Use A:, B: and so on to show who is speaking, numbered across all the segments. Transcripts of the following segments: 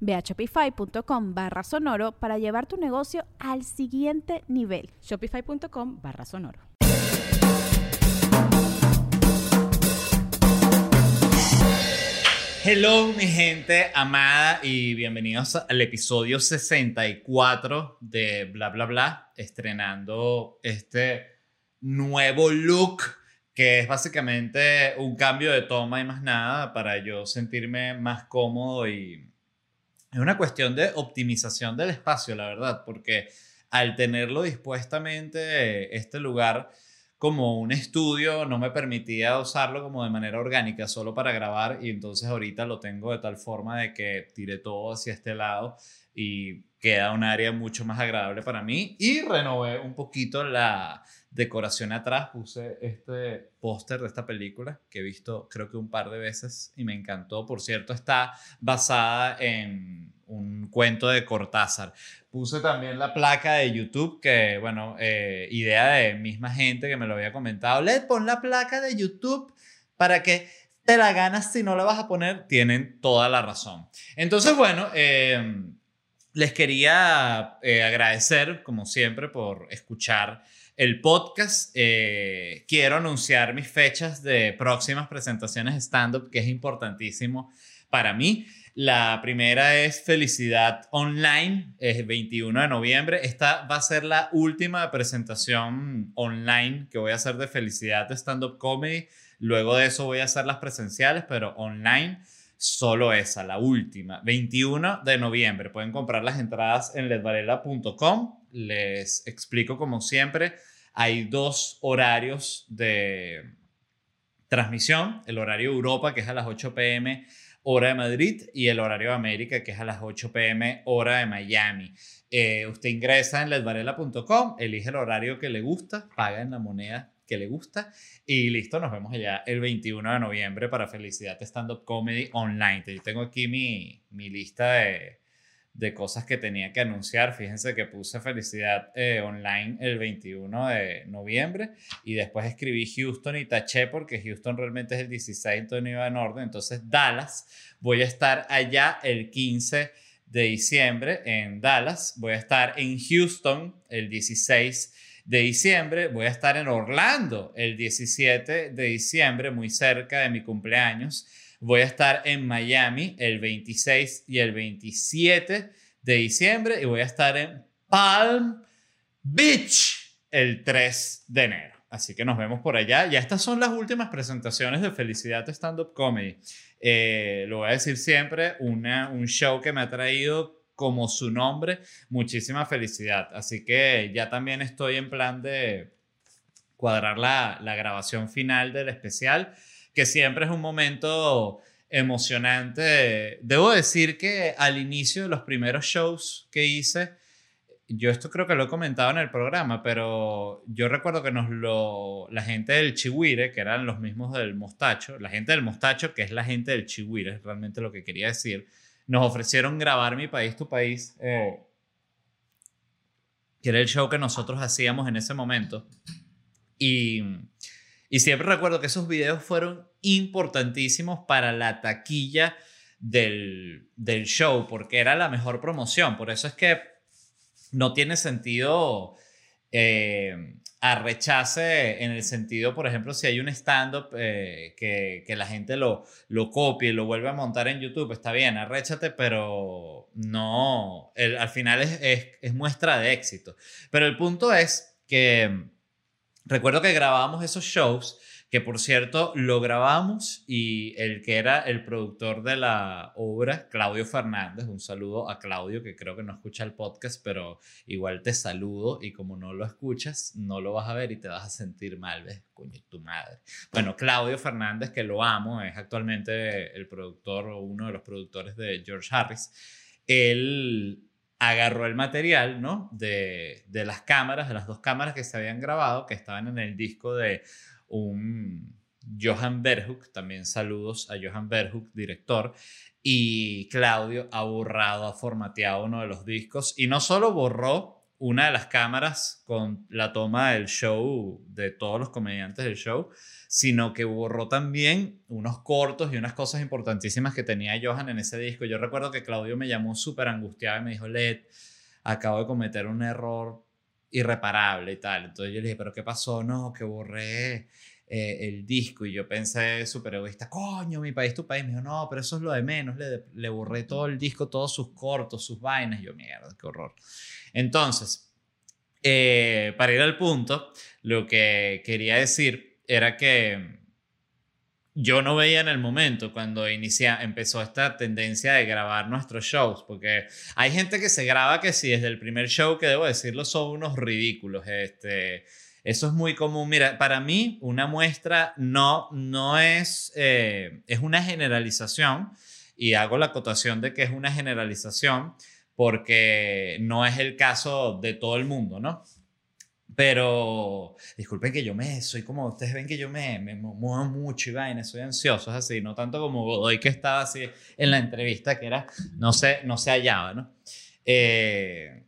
A: Ve a shopify.com barra sonoro para llevar tu negocio al siguiente nivel.
B: Shopify.com barra sonoro.
C: Hello mi gente amada y bienvenidos al episodio 64 de Bla Bla Bla, estrenando este nuevo look que es básicamente un cambio de toma y más nada para yo sentirme más cómodo y es una cuestión de optimización del espacio, la verdad, porque al tenerlo dispuestamente este lugar como un estudio no me permitía usarlo como de manera orgánica, solo para grabar y entonces ahorita lo tengo de tal forma de que tire todo hacia este lado y queda un área mucho más agradable para mí y renové un poquito la decoración atrás, puse este póster de esta película que he visto creo que un par de veces y me encantó, por cierto está basada en un cuento de Cortázar. Puse también la placa de YouTube, que, bueno, eh, idea de misma gente que me lo había comentado. Led, pon la placa de YouTube para que te la ganas si no la vas a poner. Tienen toda la razón. Entonces, bueno, em, les quería eh, agradecer, como siempre, por escuchar el podcast. Eh, quiero anunciar mis fechas de próximas presentaciones stand-up, que es importantísimo para mí. La primera es Felicidad Online, es 21 de noviembre. Esta va a ser la última presentación online que voy a hacer de Felicidad Stand Up Comedy. Luego de eso voy a hacer las presenciales, pero online solo esa, la última. 21 de noviembre. Pueden comprar las entradas en ledvarela.com. Les explico como siempre. Hay dos horarios de transmisión. El horario Europa, que es a las 8 pm hora de Madrid, y el horario de América, que es a las 8 pm, hora de Miami. Eh, usted ingresa en ledvarela.com, elige el horario que le gusta, paga en la moneda que le gusta y listo, nos vemos allá el 21 de noviembre para Felicidad Stand Up Comedy Online. Yo tengo aquí mi, mi lista de, de cosas que tenía que anunciar. Fíjense que puse felicidad eh, online el 21 de noviembre y después escribí Houston y taché porque Houston realmente es el 16, entonces iba en orden. Entonces Dallas, voy a estar allá el 15 de diciembre en Dallas, voy a estar en Houston el 16 de diciembre, voy a estar en Orlando el 17 de diciembre, muy cerca de mi cumpleaños. Voy a estar en Miami el 26 y el 27 de diciembre y voy a estar en Palm Beach el 3 de enero. Así que nos vemos por allá. Ya estas son las últimas presentaciones de Felicidad Stand Up Comedy. Eh, lo voy a decir siempre, un show que me ha traído como su nombre, muchísima felicidad. Así que ya también estoy en plan de cuadrar la, la grabación final del especial que siempre es un momento emocionante. Debo decir que al inicio de los primeros shows que hice, yo esto creo que lo he comentado en el programa, pero yo recuerdo que nos lo, la gente del Chihuire, que eran los mismos del Mostacho, la gente del Mostacho, que es la gente del Chihuire, es realmente lo que quería decir, nos ofrecieron grabar Mi País, Tu País, eh, que era el show que nosotros hacíamos en ese momento. Y y siempre recuerdo que esos videos fueron importantísimos para la taquilla del, show, porque era la mejor promoción. Por eso es que no tiene sentido eh, arrechace en el sentido, por ejemplo, si hay un stand-up eh, que, la gente lo, lo copie lo vuelve a montar en YouTube, está bien, arréchate, pero no, al final es, es muestra de éxito. Pero el punto es que recuerdo que grabábamos esos shows que por cierto lo grabamos y el que era el productor de la obra, Claudio Fernández, un saludo a Claudio que creo que no escucha el podcast, pero igual te saludo y como no lo escuchas, no lo vas a ver y te vas a sentir mal, ¿ves? Coño, tu madre. Bueno, Claudio Fernández, que lo amo, es actualmente el productor o uno de los productores de George Harris. Él agarró el material, ¿no? De, de las cámaras, de las dos cámaras que se habían grabado, que estaban en el disco de un Johan Berhuk, también saludos a Johan Berhuk, director, y Claudio ha borrado, ha formateado uno de los discos y no solo borró una de las cámaras con la toma del show de todos los comediantes del show, sino que borró también unos cortos y unas cosas importantísimas que tenía Johan en ese disco. Yo recuerdo que Claudio me llamó súper angustiado y me dijo, Led, acabo de cometer un error irreparable y tal. Entonces yo le dije, ¿pero qué pasó? No, que borré eh, el disco y yo pensé súper egoísta, coño, mi país, tu país. Me dijo, no, pero eso es lo de menos, le, le borré todo el disco, todos sus cortos, sus vainas. yo, mierda, qué horror. Entonces, eh, para ir al punto, lo que quería decir era que yo no veía en el momento cuando inicia, empezó esta tendencia de grabar nuestros shows, porque hay gente que se graba que sí, desde el primer show, que debo decirlo, son unos ridículos. Este, eso es muy común. Mira, para mí una muestra no, no es, eh, es una generalización, y hago la acotación de que es una generalización porque no es el caso de todo el mundo, ¿no? Pero disculpen que yo me, soy como, ustedes ven que yo me, me muevo mucho y vaina, soy ansioso, es así, no tanto como hoy que estaba así en la entrevista, que era, no se, no se hallaba, ¿no? Eh,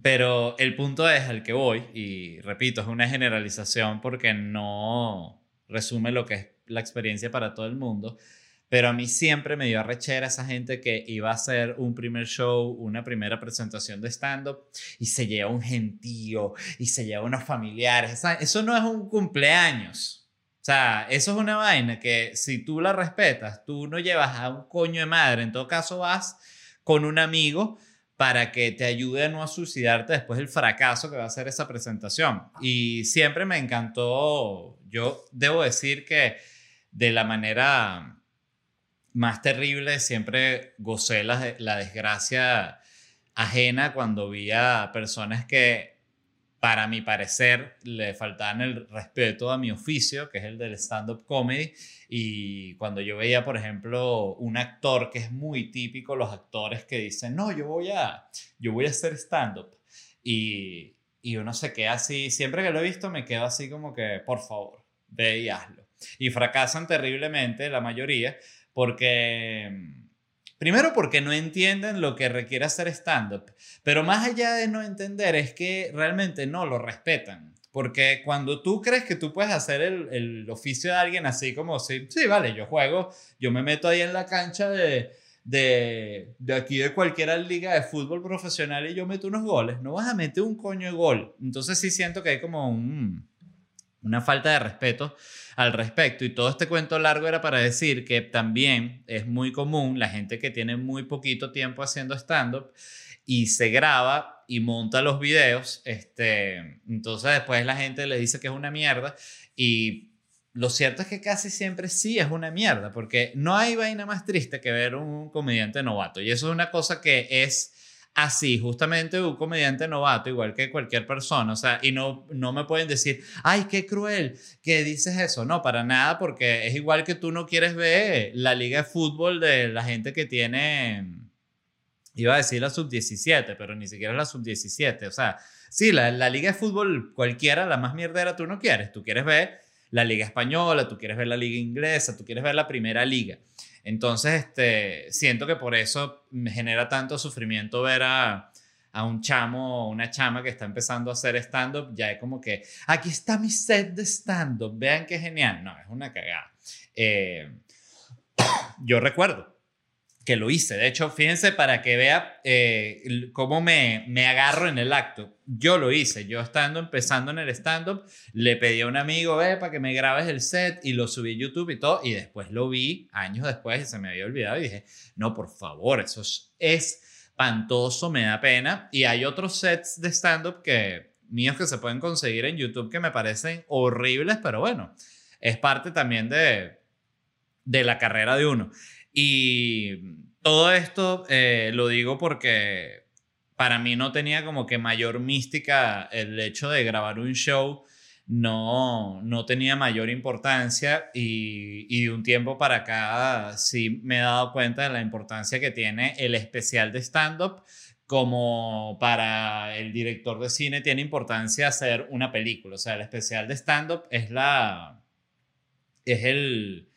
C: pero el punto es al que voy, y repito, es una generalización porque no resume lo que es la experiencia para todo el mundo, pero a mí siempre me dio arrechera esa gente que iba a hacer un primer show, una primera presentación de stand-up y se lleva un gentío y se lleva unos familiares. Eso no es un cumpleaños. O sea, eso es una vaina que si tú la respetas, tú no llevas a un coño de madre. En todo caso, vas con un amigo para que te ayude a no suicidarte después del fracaso que va a ser esa presentación. Y siempre me encantó, yo debo decir que de la manera más terrible, siempre gocé la, la desgracia ajena cuando vi a personas que, para mi parecer, le faltaban el respeto a mi oficio, que es el del stand-up comedy. Y cuando yo veía, por ejemplo, un actor que es muy típico, los actores que dicen, no, yo voy a, yo voy a hacer stand-up. Y, y uno se queda así, siempre que lo he visto me quedo así como que, por favor, ve y hazlo. Y fracasan terriblemente la mayoría porque, primero porque no entienden lo que requiere hacer stand-up, pero más allá de no entender es que realmente no lo respetan. Porque cuando tú crees que tú puedes hacer el, el oficio de alguien así como, sí, sí, vale, yo juego, yo me meto ahí en la cancha de, de, de, aquí de cualquier liga de fútbol profesional y yo meto unos goles, no vas a meter un coño de gol. Entonces sí siento que hay como un, una falta de respeto al respecto. Y todo este cuento largo era para decir que también es muy común la gente que tiene muy poquito tiempo haciendo stand-up y se graba y monta los videos. Este, entonces después la gente le dice que es una mierda y lo cierto es que casi siempre sí es una mierda, porque no hay vaina más triste que ver un comediante novato. Y eso es una cosa que es así, justamente un comediante novato, igual que cualquier persona, o sea, y no, no me pueden decir, ay, qué cruel que dices eso, no, para nada, porque es igual que tú no quieres ver la liga de fútbol de la gente que tiene, iba a decir la sub-17, pero ni siquiera la sub-17, o sea, sí, la, la liga de fútbol cualquiera, la más mierdera, tú no quieres, tú quieres ver la liga española, tú quieres ver la liga inglesa, tú quieres ver la primera liga. Entonces, este, siento que por eso me genera tanto sufrimiento ver a, a un chamo o una chama que está empezando a hacer stand-up, ya es como que, aquí está mi set de stand-up, vean qué genial. No, es una cagada. Eh, yo recuerdo que lo hice. De hecho, fíjense para que vea eh, cómo me, me agarro en el acto. Yo lo hice. Yo estando empezando en el stand-up, le pedí a un amigo, ve, para que me grabes el set y lo subí a YouTube y todo. Y después lo vi años después y se me había olvidado y dije, no, por favor, eso es, espantoso, me da pena. Y hay otros sets de stand-up que míos que se pueden conseguir en YouTube que me parecen horribles, pero bueno, es parte también de, de la carrera de uno. Y todo esto eh, lo digo porque para mí no tenía como que mayor mística el hecho de grabar un show no, no tenía mayor importancia y, y, de un tiempo para acá sí me he dado cuenta de la importancia que tiene el especial de stand-up como para el director de cine tiene importancia hacer una película. O sea, el especial de stand-up es la... es el...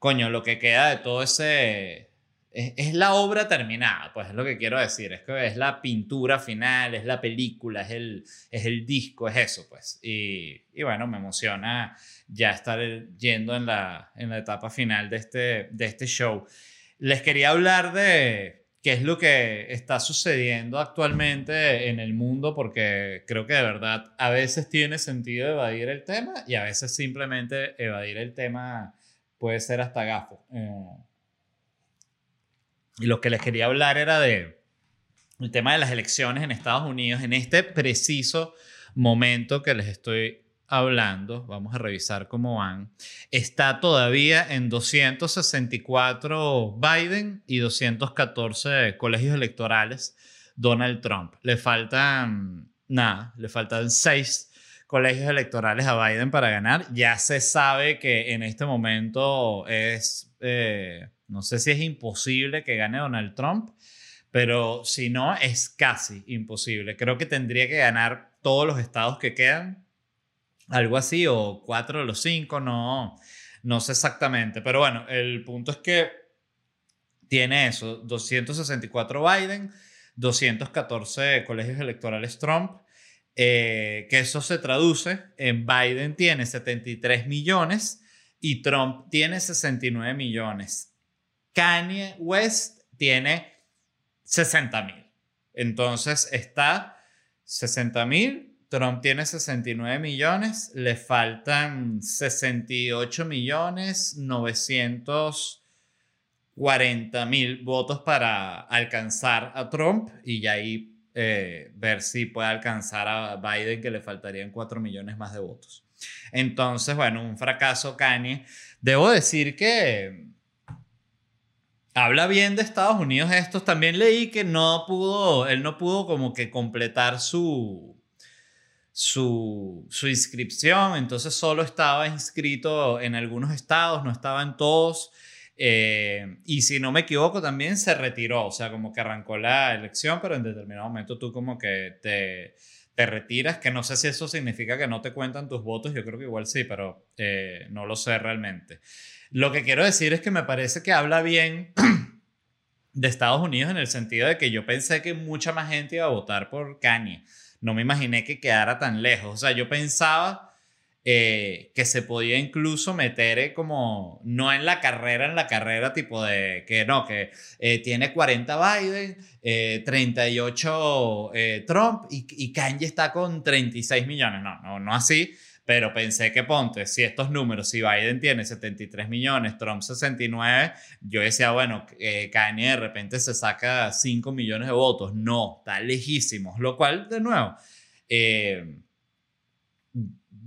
C: coño, lo que queda de todo ese es, la obra terminada, pues es lo que quiero decir. Es que es la pintura final, es la película, es el, es el disco, es eso, pues. Y, y bueno, me emociona ya estar yendo en la, en la etapa final de este, de este show. Les quería hablar de qué es lo que está sucediendo actualmente en el mundo, porque creo que de verdad a veces tiene sentido evadir el tema y a veces simplemente evadir el tema puede ser hasta gafo. Eh, y lo que les quería hablar era de el tema de las elecciones en Estados Unidos. En este preciso momento que les estoy hablando, vamos a revisar cómo van, está todavía en 264 Biden y 214 colegios electorales Donald Trump. Le faltan, nada, le faltan seis colegios electorales a Biden para ganar. Ya se sabe que en este momento es... Eh, no sé si es imposible que gane Donald Trump, pero si no, es casi imposible. Creo que tendría que ganar todos los estados que quedan, algo así, o cuatro de los cinco, no, no sé exactamente. Pero bueno, el punto es que tiene eso, 264 Biden, 214 colegios electorales Trump, eh, que eso se traduce en Biden tiene 73 millones y Trump tiene 69 millones. Kanye West tiene 60 mil. Entonces está 60 mil, Trump tiene 69 millones, le faltan 68 millones 940 mil votos para alcanzar a Trump y ahí eh, ver si puede alcanzar a Biden que le faltarían 4 millones más de votos. Entonces, bueno, un fracaso Kanye. Debo decir que habla bien de Estados Unidos estos. También leí que no pudo, él no pudo como que completar su, su, su inscripción, entonces solo estaba inscrito en algunos estados, no estaba en todos. Eh, y si no me equivoco, también se retiró, o sea, como que arrancó la elección, pero en determinado momento tú como que te, te retiras, que no sé si eso significa que no te cuentan tus votos, yo creo que igual sí, pero eh, no lo sé realmente. Lo que quiero decir es que me parece que habla bien de Estados Unidos en el sentido de que yo pensé que mucha más gente iba a votar por Kanye. No me imaginé que quedara tan lejos. O sea, yo pensaba eh, que se podía incluso meter eh, como, no en la carrera, en la carrera tipo de que no, que eh, tiene 40 Biden, 38 Trump y, y Kanye está con 36 millones. No, no, no así pero pensé que ponte, si estos números, si Biden tiene 73 millones, Trump 69, yo decía, bueno, eh, Kanye de repente se saca 5 millones de votos. No, está lejísimo, lo cual, de nuevo, eh,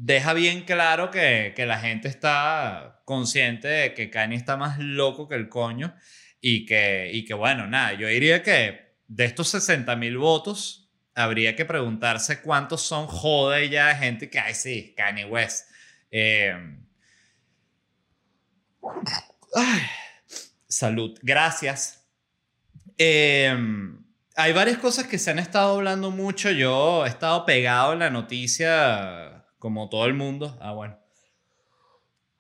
C: deja bien claro que, que, la gente está consciente de que Kanye está más loco que el coño y que, y que bueno, nada, yo diría que de estos 60 mil votos, habría que preguntarse cuántos son jode ya de gente que, ay, sí, Kanye West. Eh, salud, gracias. Eh, hay varias cosas que se han estado hablando mucho. Yo he estado pegado en la noticia, como todo el mundo. Ah, bueno.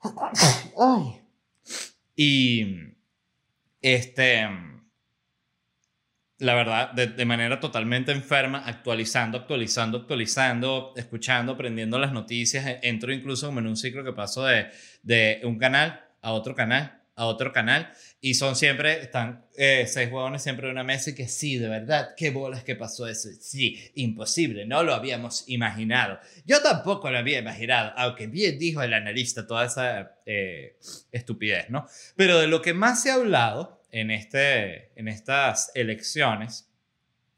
C: Y este la verdad, de, manera totalmente enferma, actualizando, actualizando, actualizando, escuchando, aprendiendo las noticias. E, entro incluso como en un ciclo que paso de, de un canal a otro canal, a otro canal, y son siempre, están eh, seis huevones siempre en una mesa y que sí, de verdad, qué bolas que pasó eso. Sí, imposible, no lo habíamos imaginado. Yo tampoco lo había imaginado, aunque bien dijo el analista toda esa eh, estupidez, ¿no? Pero de lo que más se ha hablado en, este, en estas elecciones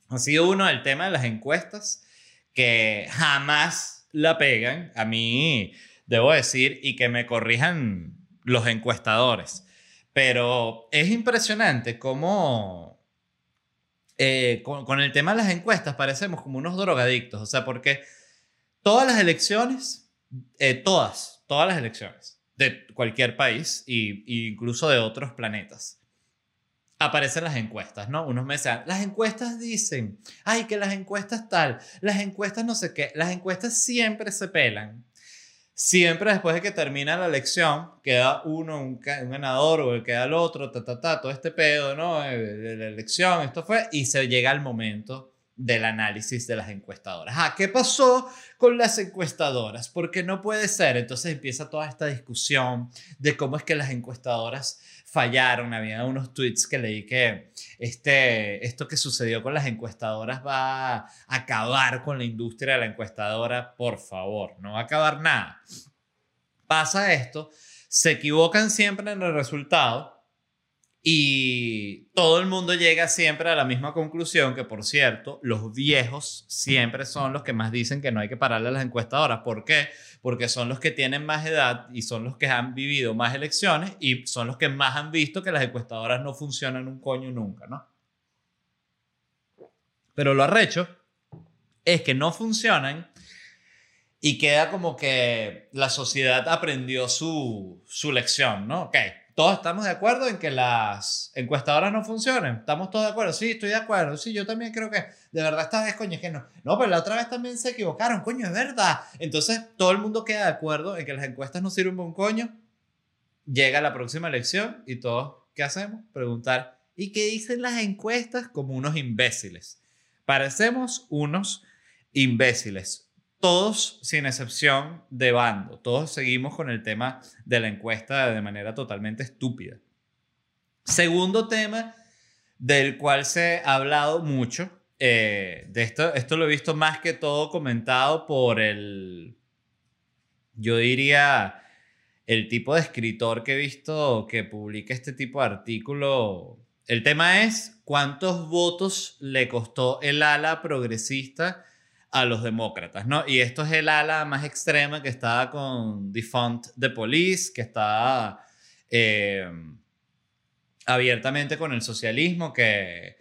C: ha sido uno el tema de las encuestas, que jamás la pegan. A mí, debo decir, y que me corrijan los encuestadores. Pero es impresionante cómo eh, con, el tema de las encuestas parecemos como unos drogadictos. O sea, porque todas las elecciones, eh, todas, todas las elecciones de cualquier país e incluso de otros planetas, aparecen las encuestas, ¿no? Unos meses, las encuestas dicen, ay, que las encuestas tal, las encuestas no sé qué, las encuestas siempre se pelan. Siempre después de que termina la elección, queda uno, un, ganador, o queda el otro, ta, ta, ta, todo este pedo, ¿no? Eh, la elección, esto fue, y se llega al momento del análisis de las encuestadoras. Ah, ¿qué pasó con las encuestadoras? Porque no puede ser. Entonces empieza toda esta discusión de cómo es que las encuestadoras fallaron. Había unos tweets que leí que este, esto que sucedió con las encuestadoras va a acabar con la industria de la encuestadora. Por favor, no va a acabar nada. Pasa esto, se equivocan siempre en el resultado y todo el mundo llega siempre a la misma conclusión, que por cierto, los viejos siempre son los que más dicen que no hay que pararle a las encuestadoras. ¿Por qué? Porque son los que tienen más edad y son los que han vivido más elecciones y son los que más han visto que las encuestadoras no funcionan un coño nunca, ¿no? Pero lo arrecho es que no funcionan y queda como que la sociedad aprendió su, su lección, ¿no? Ok, todos estamos de acuerdo en que las encuestadoras no funcionen. ¿Estamos todos de acuerdo? Sí, estoy de acuerdo. Sí, yo también creo que de verdad esta vez, coño, es que no. No, pero la otra vez también se equivocaron, coño, es verdad. Entonces, todo el mundo queda de acuerdo en que las encuestas no sirven un coño. Llega la próxima elección y todos, ¿qué hacemos? Preguntar, ¿y qué dicen las encuestas? Como unos imbéciles. Parecemos unos imbéciles todos, sin excepción de bando, todos seguimos con el tema de la encuesta de manera totalmente estúpida. Segundo tema del cual se ha hablado mucho, eh, de esto, esto lo he visto más que todo comentado por el, yo diría, el tipo de escritor que he visto que publica este tipo de artículo. El tema es cuántos votos le costó el ala progresista a los demócratas, ¿no? Y esto es el ala más extrema que está con Defund the Police, que está eh, abiertamente con el socialismo, que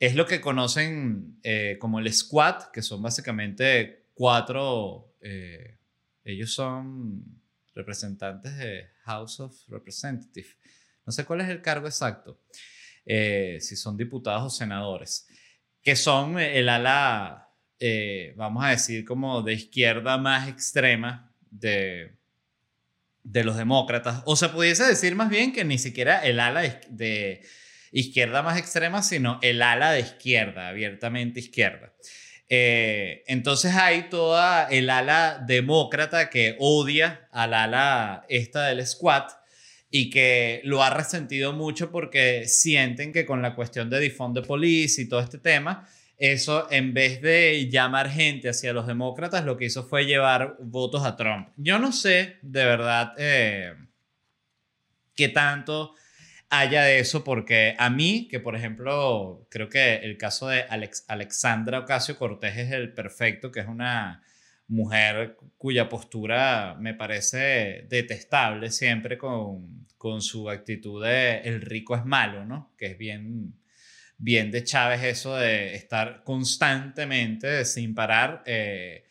C: es lo que conocen eh, como el Squad, que son básicamente cuatro, eh, ellos son representantes de House of Representatives. No sé cuál es el cargo exacto, si son diputados o senadores, que son el ala eh, vamos a decir, como de izquierda más extrema de, de los demócratas. O se pudiese decir más bien que ni siquiera el ala de izquierda más extrema, sino el ala de izquierda, abiertamente izquierda. Eh, entonces hay toda el ala demócrata que odia al ala esta del squad y que lo ha resentido mucho porque sienten que con la cuestión de defund de police y todo este tema, eso en vez de llamar gente hacia los demócratas, lo que hizo fue llevar votos a Trump. Yo no sé de verdad eh, qué tanto haya de eso, porque a mí, que por ejemplo, creo que el caso de Alex, Alexandra Ocasio Cortés es el perfecto, que es una mujer cuya postura me parece detestable siempre con, con su actitud de el rico es malo, ¿no? Que es bien bien de Chávez eso de estar constantemente, sin parar, eh,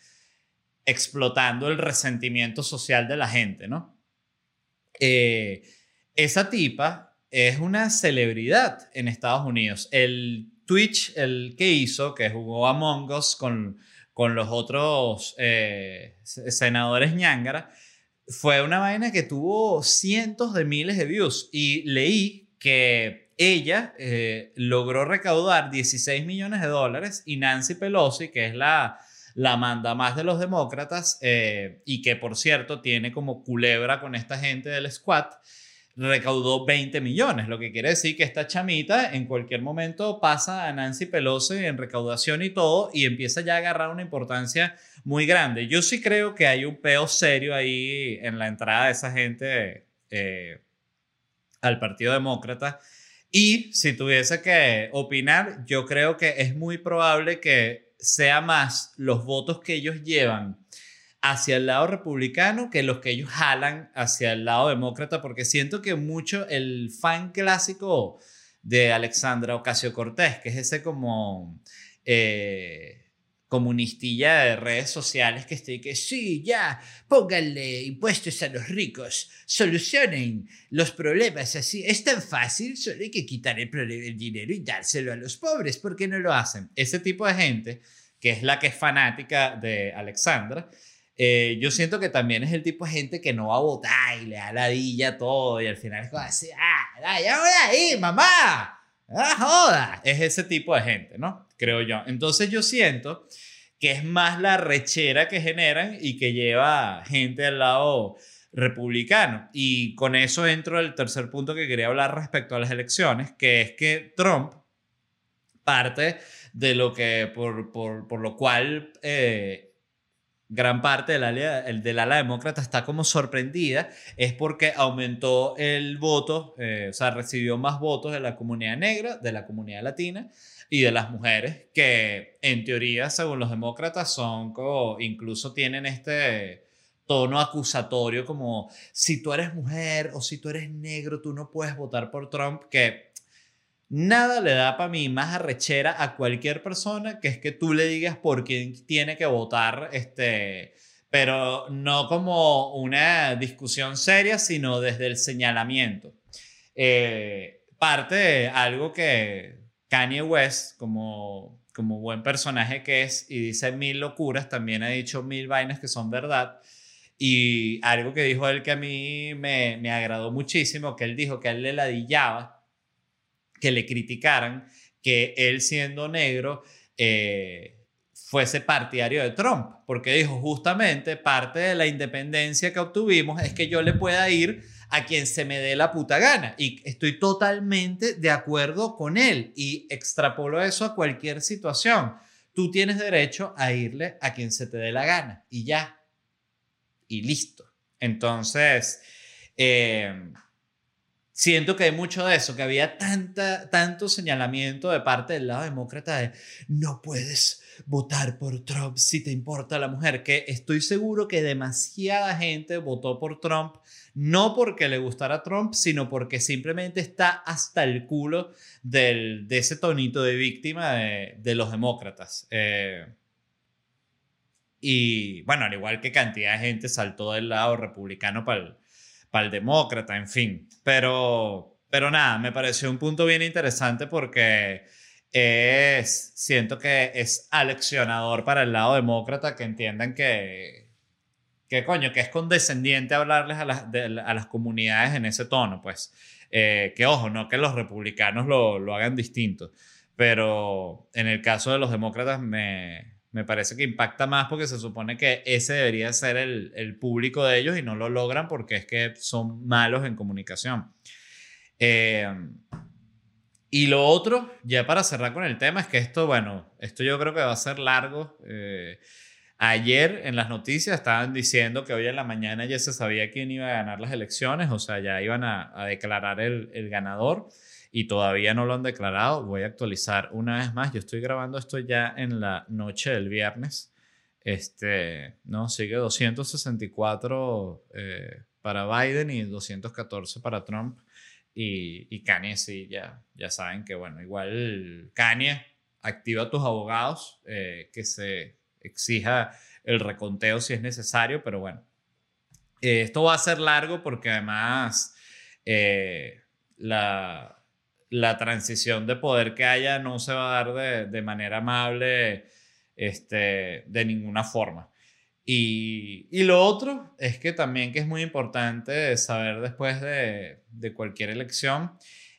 C: explotando el resentimiento social de la gente, ¿no? Eh, esa tipa es una celebridad en Estados Unidos. El Twitch, el que hizo, que jugó Among Us con, con los otros eh, senadores ñangara, fue una vaina que tuvo cientos de miles de views y leí que ella eh, logró recaudar 16 millones de dólares y Nancy Pelosi, que es la, la manda más de los demócratas eh, y que por cierto tiene como culebra con esta gente del squad, recaudó 20 millones, lo que quiere decir que esta chamita en cualquier momento pasa a Nancy Pelosi en recaudación y todo y empieza ya a agarrar una importancia muy grande. Yo sí creo que hay un peo serio ahí en la entrada de esa gente eh, al Partido Demócrata y si tuviese que opinar, yo creo que es muy probable que sea más los votos que ellos llevan hacia el lado republicano que los que ellos jalan hacia el lado demócrata, porque siento que mucho el fan clásico de Alexandra Ocasio Cortés, que es ese como eh, comunistilla de redes sociales que estoy que sí, ya, pónganle impuestos a los ricos, solucionen los problemas así. Es tan fácil, solo hay que quitar el, dinero y dárselo a los pobres. ¿Por qué no lo hacen? Ese tipo de gente, que es la que es fanática de Alexandra, eh, yo siento que también es el tipo de gente que no va a votar y le da la dilla todo y al final es como así, ah, ya voy ahí, mamá, ah, joda. Es ese tipo de gente, ¿no? Creo yo. Entonces yo siento que es más la rechera que generan y que lleva gente al lado republicano. Y con eso entro al tercer punto que quería hablar respecto a las elecciones, que es que Trump parte de lo que, por, por, por lo cual eh, gran parte del ala, del ala demócrata está como sorprendida es porque aumentó el voto, eh, o sea, recibió más votos de la comunidad negra, de la comunidad latina y de las mujeres, que en teoría, según los demócratas, son como, incluso tienen este tono acusatorio como si tú eres mujer o si tú eres negro, tú no puedes votar por Trump, que Nada le da para mí más arrechera a cualquier persona que es que tú le digas por quién tiene que votar, este, pero no como una discusión seria, sino desde el señalamiento. Eh, parte de algo que Kanye West, como, como buen personaje que es y dice mil locuras, también ha dicho mil vainas que son verdad. Y algo que dijo él que a mí me, me agradó muchísimo, que él dijo que él le ladillaba que le criticaran que él siendo negro eh, fuese partidario de Trump, porque dijo justamente parte de la independencia que obtuvimos es que yo le pueda ir a quien se me dé la puta gana. Y estoy totalmente de acuerdo con él y extrapolo eso a cualquier situación. Tú tienes derecho a irle a quien se te dé la gana y ya. Y listo. Entonces, eh, siento que hay mucho de eso, que había tanta, tanto señalamiento de parte del lado demócrata de no puedes votar por Trump si te importa la mujer, que estoy seguro que demasiada gente votó por Trump, no porque le gustara Trump, sino porque simplemente está hasta el culo del, de ese tonito de víctima de, los demócratas. Eh, y bueno, al igual que cantidad de gente saltó del lado republicano para el para el demócrata, en fin. Pero, pero nada, me pareció un punto bien interesante porque es, siento que es aleccionador para el lado demócrata que entiendan que, que coño, que es condescendiente hablarles a las, a las comunidades en ese tono, pues. Eh, que ojo, no que los republicanos lo, lo hagan distinto, pero en el caso de los demócratas me, me parece que impacta más porque se supone que ese debería ser el, el, público de ellos y no lo logran porque es que son malos en comunicación. Eh, y lo otro, ya para cerrar con el tema, es que esto, bueno, esto yo creo que va a ser largo. Eh, ayer en las noticias estaban diciendo que hoy en la mañana ya se sabía quién iba a ganar las elecciones, o sea, ya iban a, a declarar el, el ganador y todavía no lo han declarado. Voy a actualizar una vez más. Yo estoy grabando esto ya en la noche del viernes. Este, no, sigue 264 eh, para Biden y 214 para Trump. Y, y Kanye sí, ya, ya saben que, bueno, igual Kanye activa a tus abogados, eh, que se exija el reconteo si es necesario, pero bueno, eh, esto va a ser largo porque además la, la transición de poder que haya no se va a dar de, manera amable este, de ninguna forma. Y, lo otro es que también que es muy importante saber después de, cualquier elección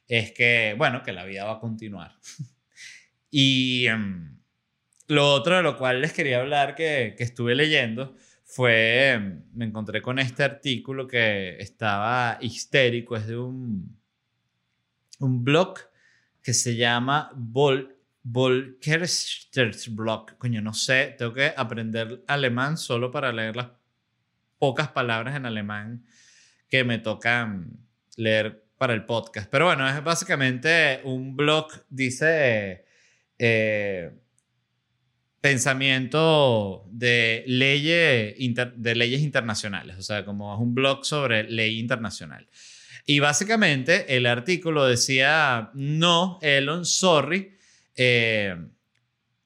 C: es que, bueno, que la vida va a continuar. y em, lo otro de lo cual les quería hablar que, que estuve leyendo fue, em, me encontré con este artículo que estaba histérico, es de un un blog que se llama Vol Blog. Coño, no sé, tengo que aprender alemán solo para leer las pocas palabras en alemán que me tocan leer para el podcast. Pero bueno, es básicamente un blog, dice, eh, pensamiento de, leyes de leyes internacionales, o sea, como es un blog sobre ley internacional. Y básicamente el artículo decía, no, Elon, sorry, eh,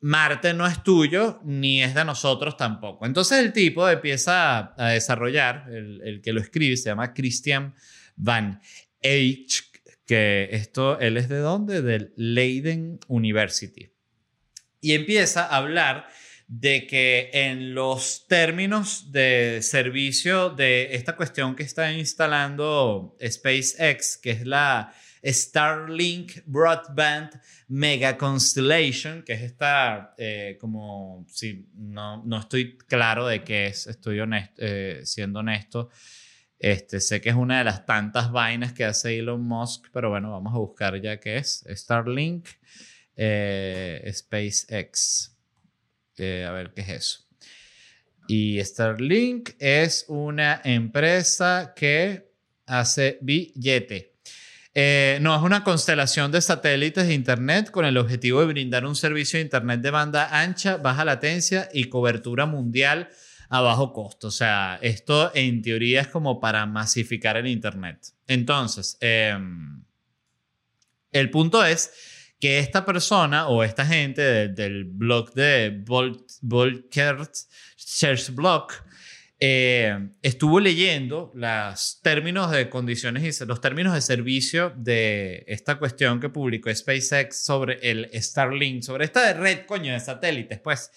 C: Marte no es tuyo ni es de nosotros tampoco. Entonces el tipo empieza a, desarrollar, el, que lo escribe se llama Christian Van Eyck, que esto, él es de dónde? Del Leiden University. Y empieza a hablar de que en los términos de servicio de esta cuestión que está instalando SpaceX, que es la Starlink Broadband Mega Constellation, que es esta, eh, como, si no, no estoy claro de qué es, estoy eh, siendo honesto. Este, sé que es una de las tantas vainas que hace Elon Musk, pero bueno, vamos a buscar ya qué es. Starlink, eh, SpaceX. A ver qué es eso. Y Starlink es una empresa que hace billete. Eh, no, es una constelación de satélites de Internet con el objetivo de brindar un servicio de Internet de banda ancha, baja latencia y cobertura mundial a bajo costo. O sea, esto en teoría es como para masificar el Internet. Entonces, em, el punto es que esta persona o esta gente del blog de Volkert Search Blog eh, estuvo leyendo los términos de condiciones y los términos de servicio de esta cuestión que publicó SpaceX sobre el Starlink, sobre esta red, coño, de satélites, pues.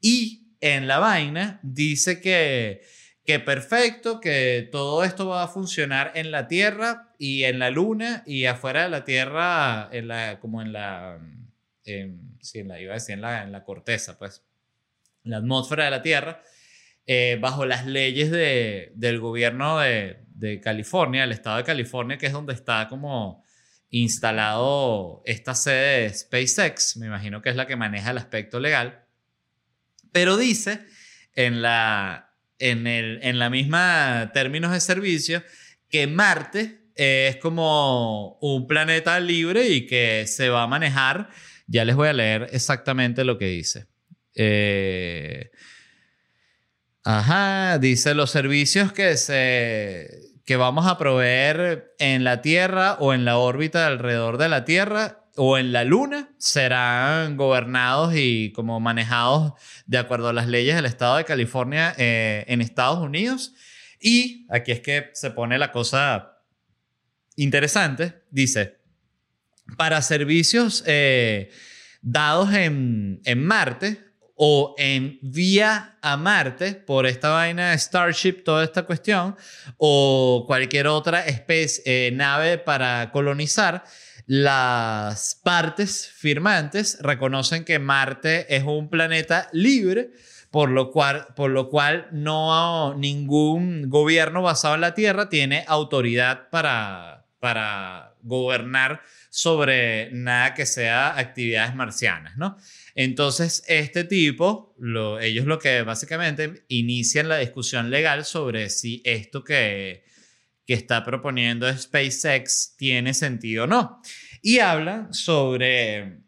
C: Y en la vaina dice que, que perfecto, que todo esto va a funcionar en la Tierra y en la Luna y afuera de la Tierra, en la, como en la, sí, en la, iba a decir en la, en la corteza, pues, la atmósfera de la Tierra eh, bajo las leyes de, del gobierno de, de, California, el estado de California, que es donde está como instalado esta sede de SpaceX, me imagino que es la que maneja el aspecto legal, pero dice en la, en el, en la misma términos de servicio que Marte es como un planeta libre y que se va a manejar. Ya les voy a leer exactamente lo que dice. Eh, Ajá, dice los servicios que se que vamos a proveer en la Tierra o en la órbita alrededor de la Tierra o en la Luna serán gobernados y como manejados de acuerdo a las leyes del Estado de California eh, en Estados Unidos. Y aquí es que se pone la cosa interesante. Dice, para servicios eh, dados en, en Marte, o envía a Marte por esta vaina de Starship, toda esta cuestión, o cualquier otra especie, eh, nave para colonizar, las partes firmantes reconocen que Marte es un planeta libre, por lo cual, por lo cual no ningún gobierno basado en la Tierra tiene autoridad para, para gobernar sobre nada que sea actividades marcianas, ¿no? Entonces, este tipo, ellos lo que básicamente inician la discusión legal sobre si esto que, que está proponiendo SpaceX tiene sentido o no. Y hablan sobre,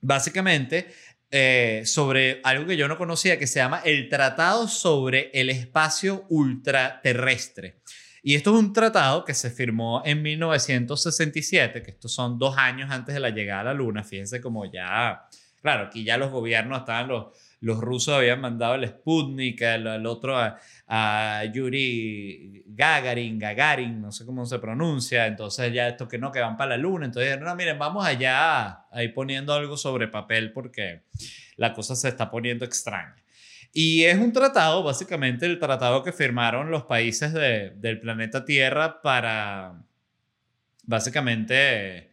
C: básicamente, eh, sobre algo que yo no conocía que se llama el Tratado sobre el Espacio Ultraterrestre. Y esto es un tratado que se firmó en 1967, que estos son dos años antes de la llegada a la Luna. Fíjense como ya Claro, aquí ya los gobiernos estaban, los, los rusos habían mandado el Sputnik, el, otro a, Yuri Gagarin, Gagarin, no sé cómo se pronuncia, entonces ya estos que no, que van para la luna, entonces no, miren, vamos allá ahí poniendo algo sobre papel porque la cosa se está poniendo extraña. Y es un tratado, básicamente el tratado que firmaron los países del planeta Tierra para, básicamente,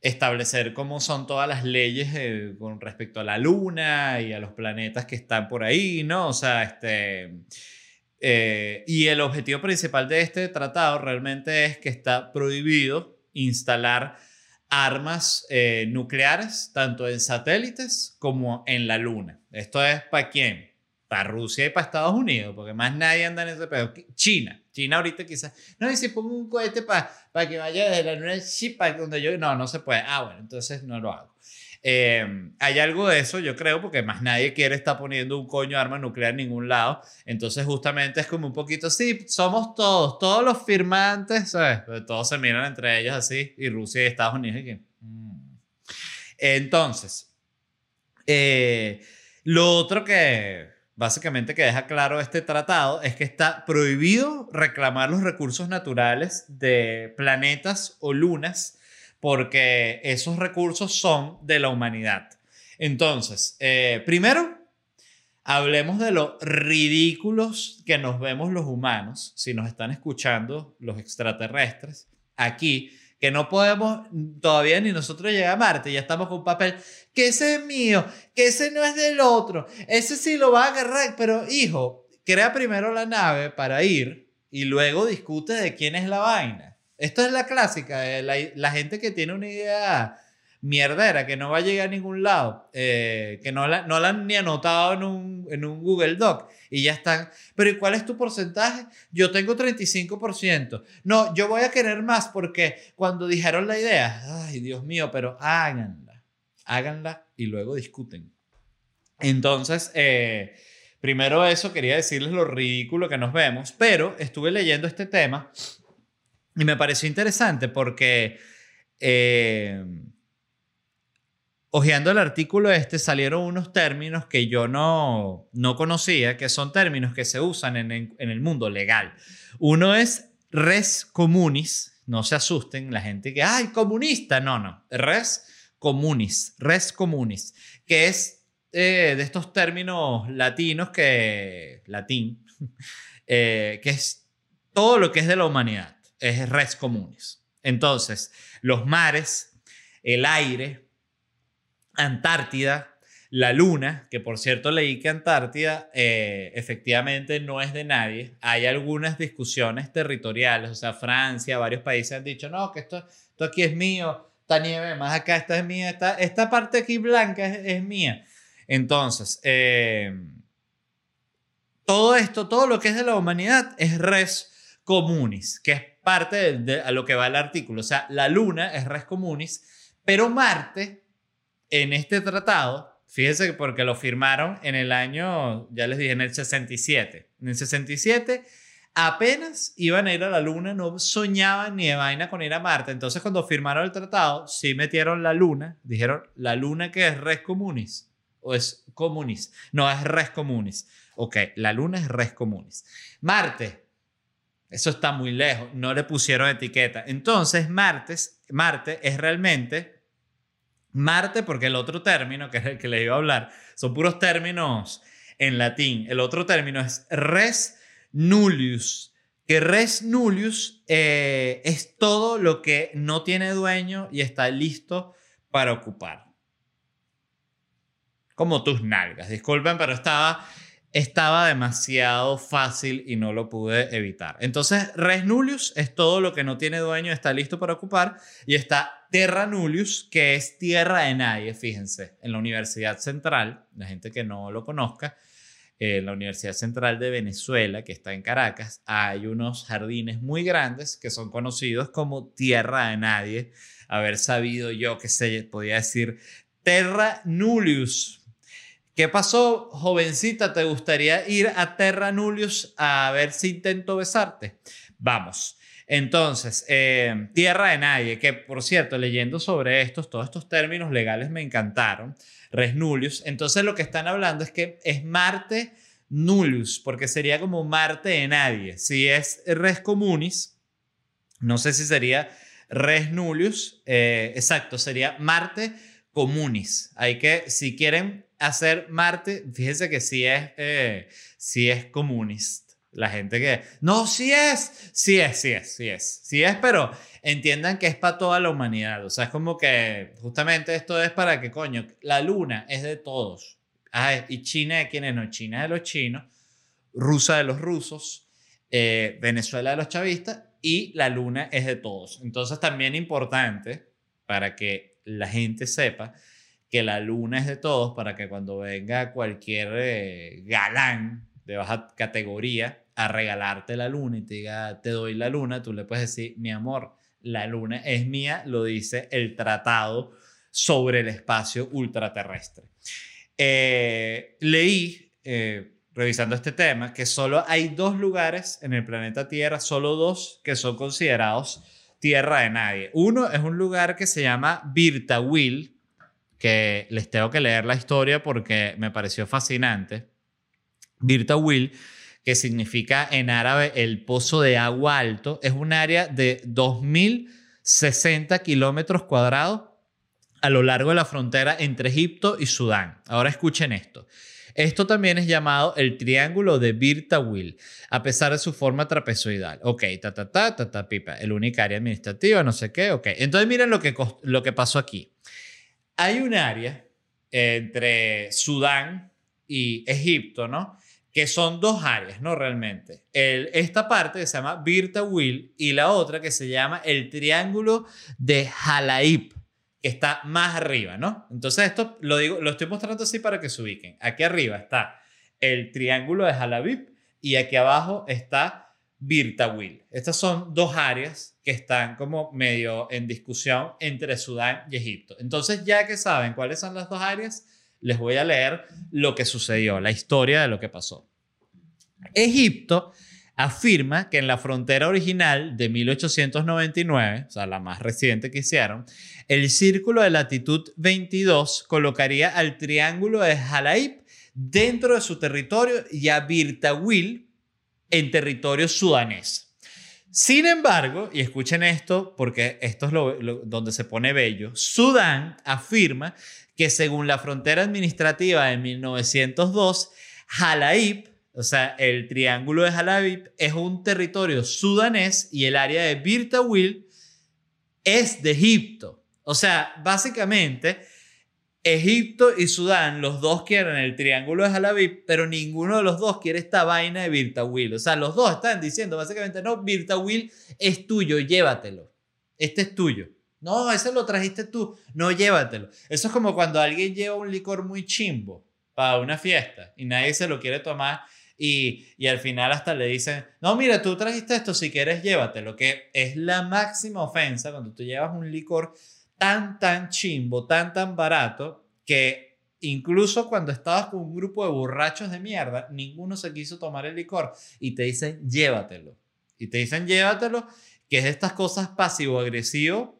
C: establecer cómo son todas las leyes eh, con respecto a la luna y a los planetas que están por ahí, ¿no? O sea, este... Eh, y el objetivo principal de este tratado realmente es que está prohibido instalar armas eh, nucleares tanto en satélites como en la luna. ¿Esto es para quién? para Rusia y para Estados Unidos, porque más nadie anda en ese pedo. China, China ahorita quizás, no, y si pongo un cohete para para que vaya desde la luna, para donde yo, no, no se puede. Ah, bueno, entonces no lo hago. Eh, hay algo de eso, yo creo, porque más nadie quiere estar poniendo un coño de arma nuclear en ningún lado. Entonces, justamente es como un poquito, sí, somos todos, todos los firmantes, ¿sabes? Pues todos se miran entre ellos así, y Rusia y Estados Unidos. Mm. Entonces, eh, lo otro que básicamente que deja claro este tratado es que está prohibido reclamar los recursos naturales de planetas o lunas porque esos recursos son de la humanidad. Entonces, eh, primero, hablemos de lo ridículos que nos vemos los humanos, si nos están escuchando los extraterrestres, aquí que no podemos todavía ni nosotros llegar a Marte, ya estamos con papel, que ese es mío, que ese no es del otro, ese sí lo va a agarrar, pero hijo, crea primero la nave para ir y luego discute de quién es la vaina. Esto es la clásica, de la, la gente que tiene una idea mierdera que no va a llegar a ningún lado, eh, que no la, no la han ni anotado en un, en un Google Doc y ya están. Pero ¿y cuál es tu porcentaje? Yo tengo 35%. No, yo voy a querer más porque cuando dijeron la idea, ay Dios mío, pero háganla, háganla y luego discuten. Entonces, eh, primero eso, quería decirles lo ridículo que nos vemos, pero estuve leyendo este tema y me pareció interesante porque... Eh, Ojeando el artículo este salieron unos términos que yo no, no conocía, que son términos que se usan en, en, el mundo legal. Uno es res communis, no se asusten la gente que, ay, comunista, no, no, res communis, res communis, que es eh, de estos términos latinos que, latín, eh, que es todo lo que es de la humanidad, es res communis. Entonces, los mares, el aire, Antártida, la Luna, que por cierto leí que Antártida eh, efectivamente no es de nadie. Hay algunas discusiones territoriales, o sea, Francia, varios países han dicho, no, que esto, esto aquí es mío, esta nieve más acá, esta es mía, esta, esta parte aquí blanca es, mía. Entonces, eh, todo esto, todo lo que es de la humanidad es res communis, que es parte de, a lo que va el artículo. O sea, la Luna es res communis, pero Marte en este tratado, fíjense porque lo firmaron en el año, ya les dije, en el 67. En el 67 apenas iban a ir a la Luna, no soñaban ni de vaina con ir a Marte. Entonces cuando firmaron el tratado, sí metieron la Luna, dijeron, la Luna que es res communis o es comunis. No, es res communis. Ok, la Luna es res communis. Marte, eso está muy lejos, no le pusieron etiqueta. Entonces, Martes, Marte es realmente Marte, porque el otro término, que es el que le iba a hablar, son puros términos en latín. El otro término es res nullius, que res nullius eh, es todo lo que no tiene dueño y está listo para ocupar. Como tus nalgas. Disculpen, pero estaba estaba demasiado fácil y no lo pude evitar. Entonces, res nullius es todo lo que no tiene dueño, está listo para ocupar, y está terra nullius, que es tierra de nadie, fíjense, en la Universidad Central, la gente que no lo conozca, en la Universidad Central de Venezuela, que está en Caracas, hay unos jardines muy grandes que son conocidos como tierra de nadie. Haber sabido yo que se podía decir terra nullius, ¿Qué pasó, jovencita? ¿Te gustaría ir a Terra Nullius a ver si intento besarte? Vamos. Entonces, eh, tierra de nadie, que por cierto, leyendo sobre estos, todos estos términos legales me encantaron, res nullius, entonces lo que están hablando es que es Marte nullius, porque sería como Marte de nadie. Si es res communis, no sé si sería res nullius, eh, exacto, sería Marte communis. Hay que, si quieren hacer Marte, fíjense que sí es, eh, sí es comunista. La gente que, no, sí es, sí es, sí es, sí es, sí es, pero entiendan que es para toda la humanidad. O sea, es como que justamente esto es para que, coño, la luna es de todos. y China de quienes no, China de los chinos, Rusa de los rusos, eh, Venezuela de los chavistas y la luna es de todos. Entonces también importante para que la gente sepa que la luna es de todos para que cuando venga cualquier eh, galán de baja categoría a regalarte la luna y te diga, te doy la luna, tú le puedes decir, mi amor, la luna es mía, lo dice el tratado sobre el espacio ultraterrestre. Eh, leí, eh, revisando este tema, que solo hay dos lugares en el planeta Tierra, solo dos que son considerados tierra de nadie. Uno es un lugar que se llama Birtawil, que les tengo que leer la historia porque me pareció fascinante. Birtawil, que significa en árabe el pozo de agua alto, es un área de 2.060 kilómetros cuadrados a lo largo de la frontera entre Egipto y Sudán. Ahora escuchen esto. Esto también es llamado el triángulo de Birtawil, a pesar de su forma trapezoidal. Ok, ta, ta, ta, ta, ta, pipa. El única área administrativa, no sé qué, ok. Entonces miren lo que, lo que pasó aquí. Hay un área entre Sudán y Egipto, ¿no? Que son dos áreas, ¿no? Realmente. Esta parte se llama Birtawil y la otra que se llama el triángulo de Halaib que está más arriba, ¿no? Entonces esto lo digo, lo estoy mostrando así para que se ubiquen. Aquí arriba está el triángulo de Jalabib y aquí abajo está Birtawil. Estas son dos áreas que están como medio en discusión entre Sudán y Egipto. Entonces ya que saben cuáles son las dos áreas, les voy a leer lo que sucedió, la historia de lo que pasó. Egipto afirma que en la frontera original de 1899, o sea, la más reciente que hicieron, el círculo de latitud 22 colocaría al triángulo de Halaib dentro de su territorio y a Birtawil en territorio sudanés. Sin embargo, y escuchen esto porque esto es lo, donde se pone bello, Sudán afirma que según la frontera administrativa de 1902, Halaib o sea, el triángulo de Halabib es un territorio sudanés y el área de Birtawil es de Egipto. O sea, básicamente, Egipto y Sudán, los dos quieren el triángulo de Halabib, pero ninguno de los dos quiere esta vaina de Birtawil. O sea, los dos están diciendo básicamente, no, Birtawil es tuyo, llévatelo. Este es tuyo. No, ese lo trajiste tú. No, llévatelo. Eso es como cuando alguien lleva un licor muy chimbo para una fiesta y nadie se lo quiere tomar y, y, al final hasta le dicen, no, mira, tú trajiste esto, si quieres llévatelo, que es la máxima ofensa cuando tú llevas un licor tan, tan chimbo, tan, tan barato, que incluso cuando estabas con un grupo de borrachos de mierda, ninguno se quiso tomar el licor y te dicen, llévatelo. Y te dicen, llévatelo, que es estas cosas pasivo-agresivo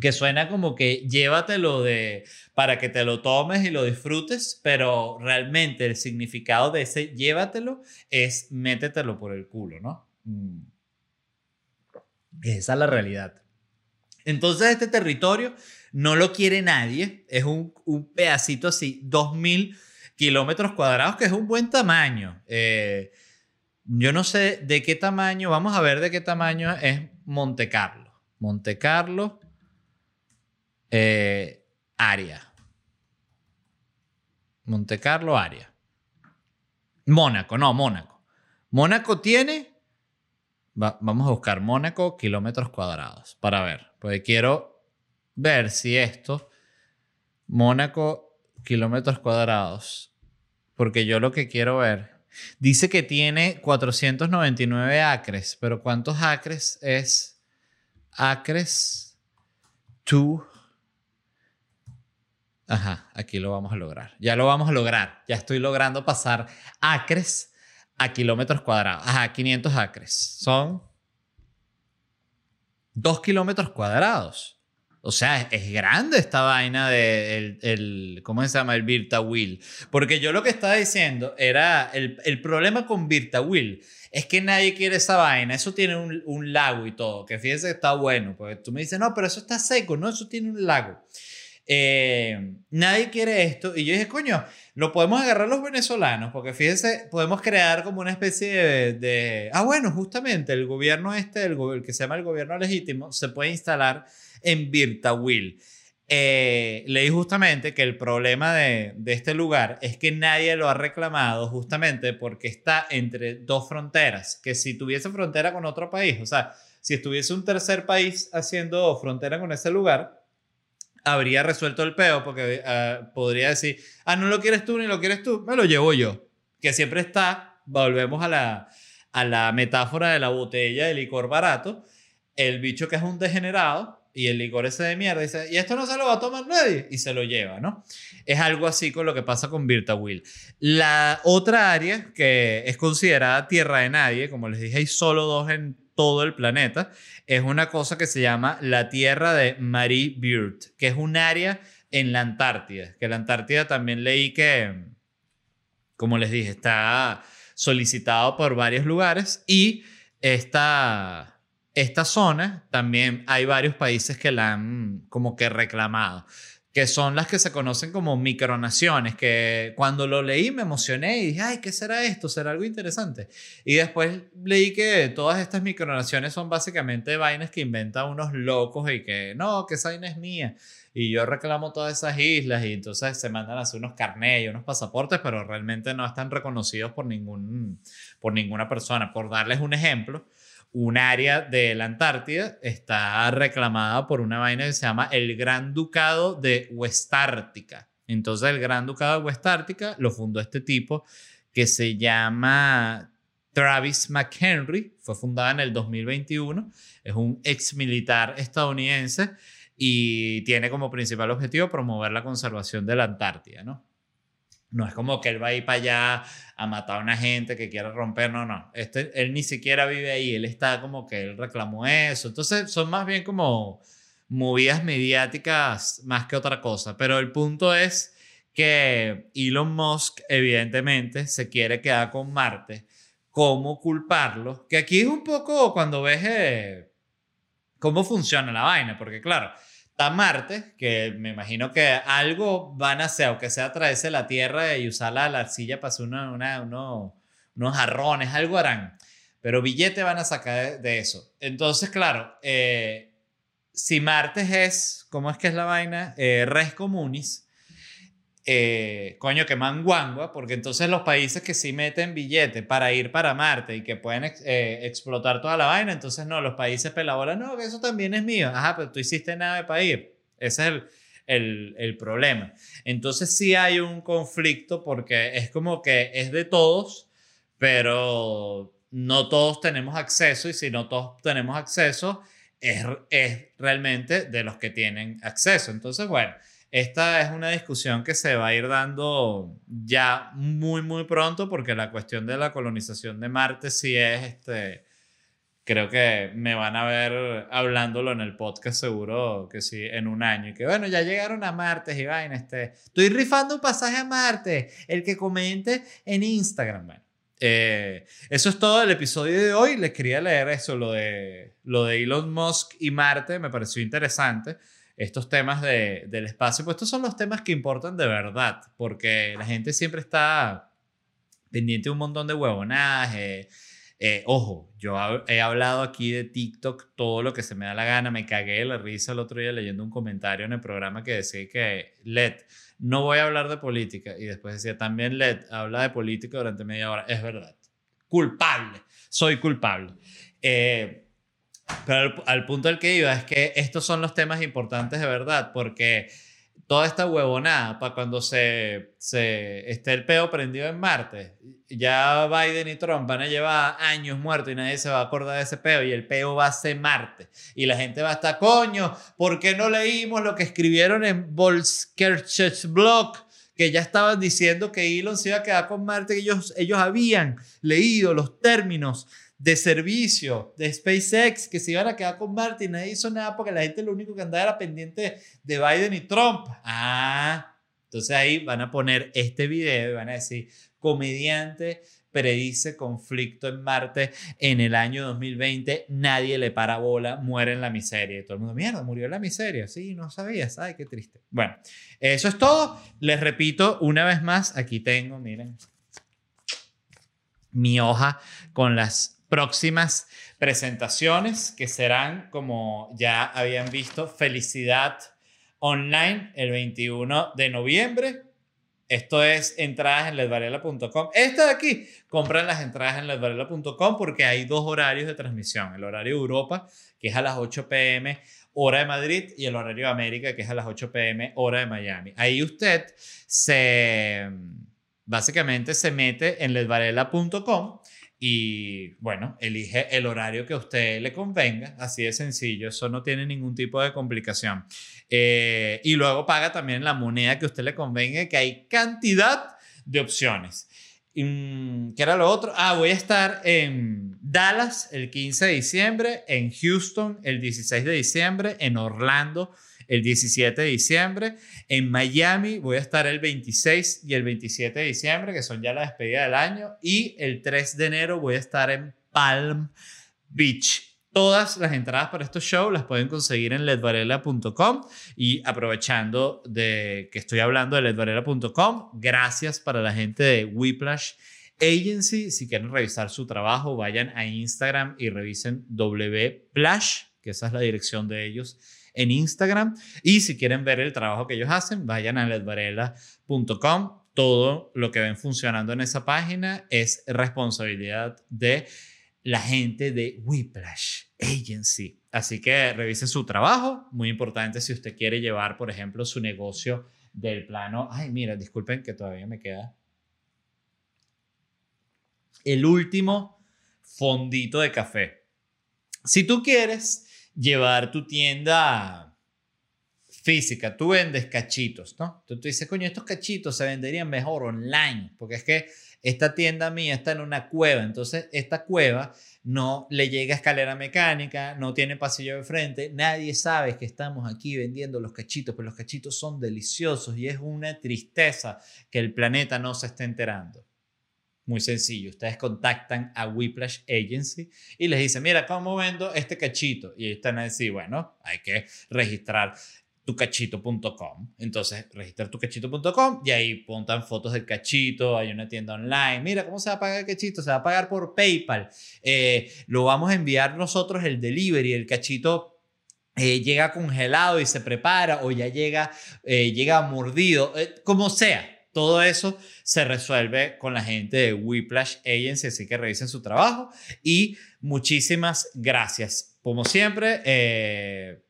C: que suena como que llévatelo de para que te lo tomes y lo disfrutes, pero realmente el significado de ese llévatelo es métetelo por el culo, ¿no? Mm. Esa es la realidad. Entonces este territorio no lo quiere nadie, es un, un pedacito así, 2.000 kilómetros cuadrados, que es un buen tamaño. Eh, yo no sé de qué tamaño, vamos a ver de qué tamaño es Monte Carlo. Monte Carlo eh, área. Monte Carlo, área. Mónaco, no, Mónaco. Mónaco tiene. Vamos a buscar Mónaco kilómetros cuadrados para ver. Porque quiero ver si esto. Mónaco kilómetros cuadrados. Porque yo lo que quiero ver. Dice que tiene 499 acres. Pero ¿cuántos acres es acres to Ajá, aquí lo vamos a lograr. Ya lo vamos a lograr. Ya estoy logrando pasar acres a kilómetros cuadrados. Ajá, 500 acres. Son 2 kilómetros cuadrados. O sea, es, grande esta vaina de el, ¿cómo se llama? El Virta Wheel. Porque yo lo que estaba diciendo era, el, el problema con Virta Wheel es que nadie quiere esa vaina. Eso tiene un, un lago y todo. Que fíjense que está bueno. Porque tú me dices, no, pero eso está seco. No, eso tiene un lago. Eh, nadie quiere esto. Y yo dije, coño, lo podemos agarrar los venezolanos, porque fíjense, podemos crear como una especie de... ah, bueno, justamente el gobierno este, el, el, que se llama el gobierno legítimo, se puede instalar en Virtawil. Eh, leí justamente que el problema de, de, este lugar es que nadie lo ha reclamado justamente porque está entre dos fronteras, que si tuviese frontera con otro país, o sea, si estuviese un tercer país haciendo frontera con ese lugar, habría resuelto el peo porque ah, podría decir, ah, no lo quieres tú ni lo quieres tú, me lo llevo yo. Que siempre está, volvemos a la, a la metáfora de la botella de licor barato. el bicho que es un degenerado y el licor ese de mierda dice, y esto no se lo va a tomar nadie, y se lo lleva, ¿no? Es algo así con lo que pasa con Virta Will. La otra área que es considerada tierra de nadie, como les dije, hay solo dos en todo el planeta, es una cosa que se llama la tierra de Marie Byrd, que es un área en la Antártida, que la Antártida también leí que, como les dije, está solicitado por varios lugares y esta esta zona también hay varios países que la han como que reclamado, que son las que se conocen como micronaciones, que cuando lo leí me emocioné y dije, ay, ¿qué será esto? ¿Será algo interesante? Y después leí que todas estas micronaciones son básicamente vainas que inventan unos locos y que, no, que esa vaina es mía. Y yo reclamo todas esas islas y entonces se mandan a hacer unos carnets y unos pasaportes, pero realmente no están reconocidos por, ningún, por ninguna persona. Por darles un ejemplo, un área de la Antártida está reclamada por una vaina que se llama el Gran Ducado de Westártica. Entonces el Gran Ducado de Westártica lo fundó este tipo que se llama Travis McHenry, fue fundada en el 2021, es un ex militar estadounidense y tiene como principal objetivo promover la conservación de la Antártida, ¿no? No es como que él va a ir para allá a matar a una gente que quiere romper, no, no. Este, él ni siquiera vive ahí, él está como que él reclamó eso. Entonces son más bien como movidas mediáticas más que otra cosa. Pero el punto es que Elon Musk evidentemente se quiere quedar con Marte. ¿Cómo culparlo? Que aquí es un poco cuando ves eh, cómo funciona la vaina, porque claro, está Marte, que me imagino que algo van a hacer, aunque sea traerse la Tierra y usar la, arcilla para hacer una, unos jarrones, algo harán. Pero billete van a sacar de, eso. Entonces, claro, eh, si Marte es, ¿cómo es que es la vaina? Eh, res comunis. Eh, coño, que manguangua, porque entonces los países que sí meten billete para ir para Marte y que pueden explotar toda la vaina, entonces no, los países pelabola, no, que eso también es mío. Ajá, pero tú hiciste nada para ir. Ese es el, el, problema. Entonces sí hay un conflicto porque es como que es de todos, pero no todos tenemos acceso y si no todos tenemos acceso, es, es realmente de los que tienen acceso. Entonces, bueno. Esta es una discusión que se va a ir dando ya muy, muy pronto porque la cuestión de la colonización de Marte sí es, este, creo que me van a ver hablándolo en el podcast seguro que sí, en un año. Y que bueno, ya llegaron a Marte vaina, este, estoy rifando un pasaje a Marte, el que comente en Instagram. Bueno, eh, eso es todo el episodio de hoy. Les quería leer eso, lo de, lo de Elon Musk y Marte, me pareció interesante estos temas de, del espacio, pues estos son los temas que importan de verdad, porque la gente siempre está pendiente de un montón de huevonadas. Eh, ojo, yo he hablado aquí de TikTok todo lo que se me da la gana, me cagué la risa el otro día leyendo un comentario en el programa que decía que LED, no voy a hablar de política, y después decía también LED, habla de política durante media hora, es verdad, culpable, soy culpable. Eh, pero al, punto al que iba es que estos son los temas importantes de verdad, porque toda esta huevonada para cuando se, se esté el peo prendido en Marte, ya Biden y Trump van a llevar años muertos y nadie se va a acordar de ese peo y el peo va a ser Marte. Y la gente va a estar, coño, ¿por qué no leímos lo que escribieron en Volkskerchers blog? que ya estaban diciendo que Elon se iba a quedar con Marte, que ellos, ellos habían leído los términos de servicio de SpaceX que se iban a quedar con Marte y nadie hizo nada porque la gente lo único que andaba era pendiente de Biden y Trump. Ah, entonces ahí van a poner este video y van a decir, comediante predice conflicto en Marte en el año 2020, nadie le para bola, muere en la miseria. Y todo el mundo, mierda, murió en la miseria. Sí, no sabías, ay, qué triste. Bueno, eso es todo. Les repito una vez más, aquí tengo, miren, mi hoja con las próximas presentaciones que serán, como ya habían visto, Felicidad Online el 21 de noviembre. Esto es entradas en ledvarela.com. Esta de aquí, compran las entradas en ledvarela.com porque hay dos horarios de transmisión. El horario Europa, que es a las 8 pm hora de Madrid, y el horario América, que es a las 8 pm hora de Miami. Ahí usted se, básicamente se mete en ledvarela.com y bueno, elige el horario que a usted le convenga, así de sencillo, eso no tiene ningún tipo de complicación. Eh, y luego paga también la moneda que a usted le convenga, que hay cantidad de opciones. ¿Qué era lo otro? Ah, voy a estar en Dallas el 15 de diciembre, en Houston el 16 de diciembre, en Orlando el 17 de diciembre. En Miami voy a estar el 26 y el 27 de diciembre, que son ya la despedida del año. Y el 3 de enero voy a estar en Palm Beach. Todas las entradas para estos shows las pueden conseguir en ledvarela.com y aprovechando de que estoy hablando de ledvarela.com, gracias para la gente de Whiplash Agency. Si quieren revisar su trabajo, vayan a Instagram y revisen wplash, que esa es la dirección de ellos en Instagram. Y si quieren ver el trabajo que ellos hacen, vayan a ledvarela.com. Todo lo que ven funcionando en esa página es responsabilidad de la gente de Whiplash Agency. Así que revise su trabajo. Muy importante si usted quiere llevar, por ejemplo, su negocio del plano. Ay, mira, disculpen que todavía me queda. El último fondito de café. Si tú quieres llevar tu tienda física, tú vendes cachitos, ¿no? Entonces tú dices, coño, estos cachitos se venderían mejor online, porque es que esta tienda mía está en una cueva, entonces esta cueva no le llega escalera mecánica, no tiene pasillo de frente, nadie sabe que estamos aquí vendiendo los cachitos, pero los cachitos son deliciosos y es una tristeza que el planeta no se esté enterando. Muy sencillo, ustedes contactan a Whiplash Agency y les dicen, mira, ¿cómo vendo este cachito? Y están a decir, bueno, hay que registrar tucachito.com. Entonces, registrar tucachito.com y ahí pontan fotos del cachito, hay una tienda online. Mira, ¿cómo se va a pagar el cachito? Se va a pagar por PayPal. Eh, lo vamos a enviar nosotros el delivery, el cachito eh, llega congelado y se prepara o ya llega, eh, llega mordido, como sea todo eso se resuelve con la gente de Whiplash Agency, así que revisen su trabajo. Y muchísimas gracias. Como siempre, eh,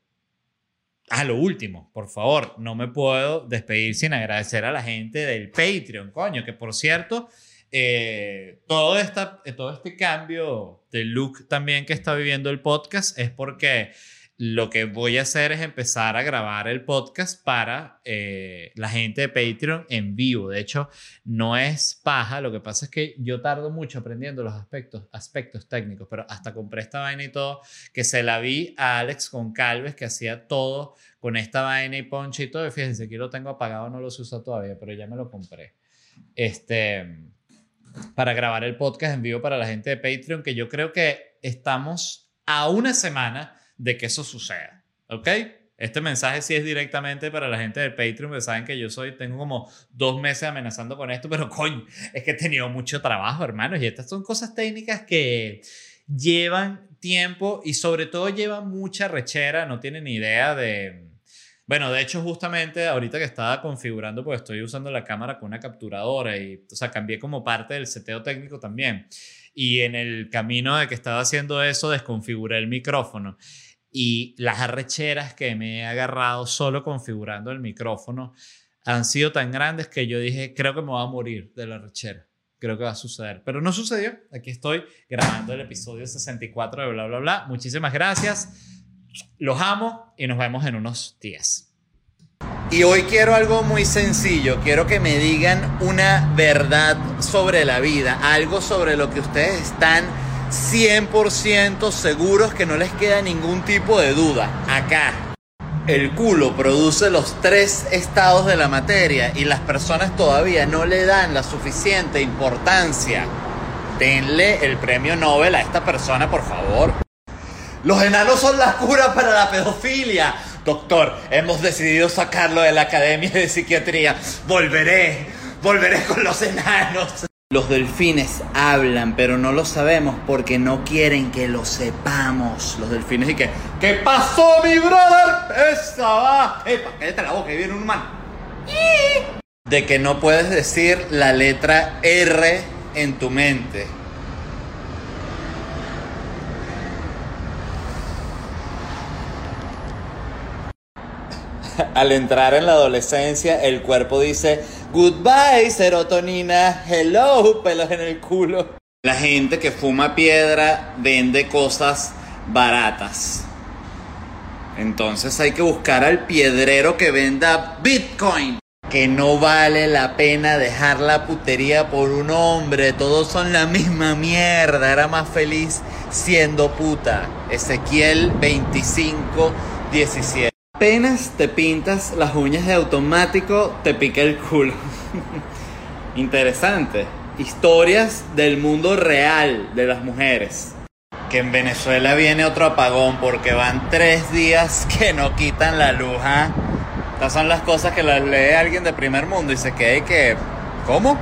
C: a lo último, por favor, no me puedo despedir sin agradecer a la gente del Patreon, coño, que por cierto, eh, todo, esta, todo este cambio de look también que está viviendo el podcast es porque lo que voy a hacer es empezar a grabar el podcast para eh, la gente de Patreon en vivo. De hecho, no es paja, lo que pasa es que yo tardo mucho aprendiendo los aspectos, aspectos técnicos, pero hasta compré esta vaina y todo, que se la vi a Alex con Calves, que hacía todo con esta vaina y ponche y todo. Y fíjense, aquí lo tengo apagado, no lo uso todavía, pero ya me lo compré. Este, para grabar el podcast en vivo para la gente de Patreon, que yo creo que estamos a una semana de que eso suceda. ¿Ok? Este mensaje sí es directamente para la gente del Patreon, que saben que yo soy, tengo como dos meses amenazando con esto, pero coño, es que he tenido mucho trabajo, hermanos, y estas son cosas técnicas que llevan tiempo y sobre todo llevan mucha rechera, no tienen idea de... Bueno, de hecho, justamente ahorita que estaba configurando, pues estoy usando la cámara con una capturadora y, o sea, cambié como parte del seteo técnico también. Y en el camino de que estaba haciendo eso, desconfiguré el micrófono y las arrecheras que me he agarrado solo configurando el micrófono han sido tan grandes que yo dije, creo que me voy a morir de la arrechera. Creo que va a suceder. Pero no sucedió. Aquí estoy grabando el episodio 64 de bla, bla, bla. Muchísimas gracias. Los amo y nos vemos en unos días. Y hoy quiero algo muy sencillo. Quiero que me digan una verdad sobre la vida. Algo sobre lo que ustedes están 100% seguros que no les queda ningún tipo de duda. Acá, el culo produce los tres estados de la materia y las personas todavía no le dan la suficiente importancia. Denle el premio Nobel a esta persona, por favor. Los enanos son la cura para la pedofilia. Doctor, hemos decidido sacarlo de la Academia de Psiquiatría. Volveré, volveré con los enanos. Los delfines hablan, pero no lo sabemos porque no quieren que lo sepamos. Los delfines y que, ¿qué pasó, mi brother? Esa va. Epa, cállate la boca, y viene un humano. De que no puedes decir la letra R en tu mente. Al entrar en la adolescencia, el cuerpo dice, Goodbye, serotonina. Hello, pelos en el culo. La gente que fuma piedra vende cosas baratas. Entonces hay que buscar al piedrero que venda Bitcoin. Que no vale la pena dejar la putería por un hombre. Todos son la misma mierda. Era más feliz siendo puta. Ezequiel 25, 17. Apenas te pintas las uñas de automático, te pica el culo. Interesante. Historias del mundo real de las mujeres. Que en Venezuela viene otro apagón porque van tres días que no quitan la luz. ¿ah? Estas son las cosas que las lee alguien de primer mundo y se queda y que... ¿Cómo?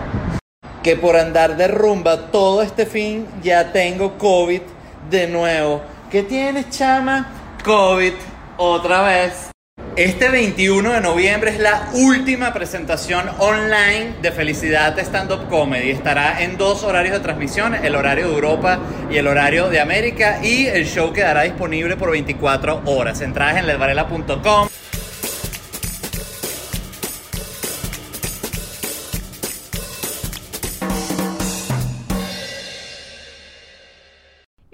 C: Que por andar de rumba todo este fin ya tengo COVID de nuevo. ¿Qué tienes, chama? COVID otra vez. Este 21 de noviembre es la última presentación online de Felicidad Stand Up Comedy. Estará en dos horarios de transmisión, el horario de Europa y el horario de América. Y el show quedará disponible por 24 horas. Entradas en ledvarela.com.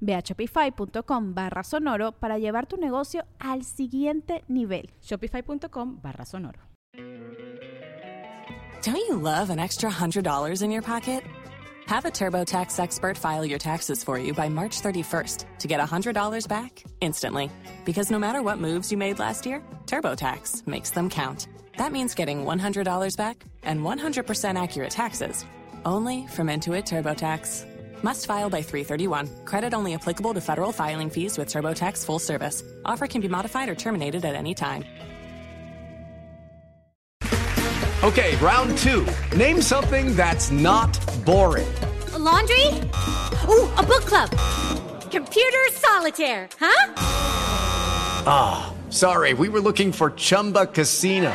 A: Ve a shopify.com barra sonoro para llevar tu negocio al siguiente nivel.
B: Shopify.com barra sonoro.
D: Don't you love an extra $100 in your pocket? Have a TurboTax expert file your taxes for you by March 31st to get $100 back instantly. Because no matter what moves you made last year, TurboTax makes them count. That means getting $100 back and 100% accurate taxes only from Intuit TurboTax. Must file by 331. Credit only applicable to federal filing fees with TurboTax full service. Offer can be modified or terminated at any time.
E: Okay, round two. Name something that's not boring.
F: A laundry? Ooh, a book club. Computer solitaire, huh?
E: Ah, sorry, we were looking for Chumba Casino.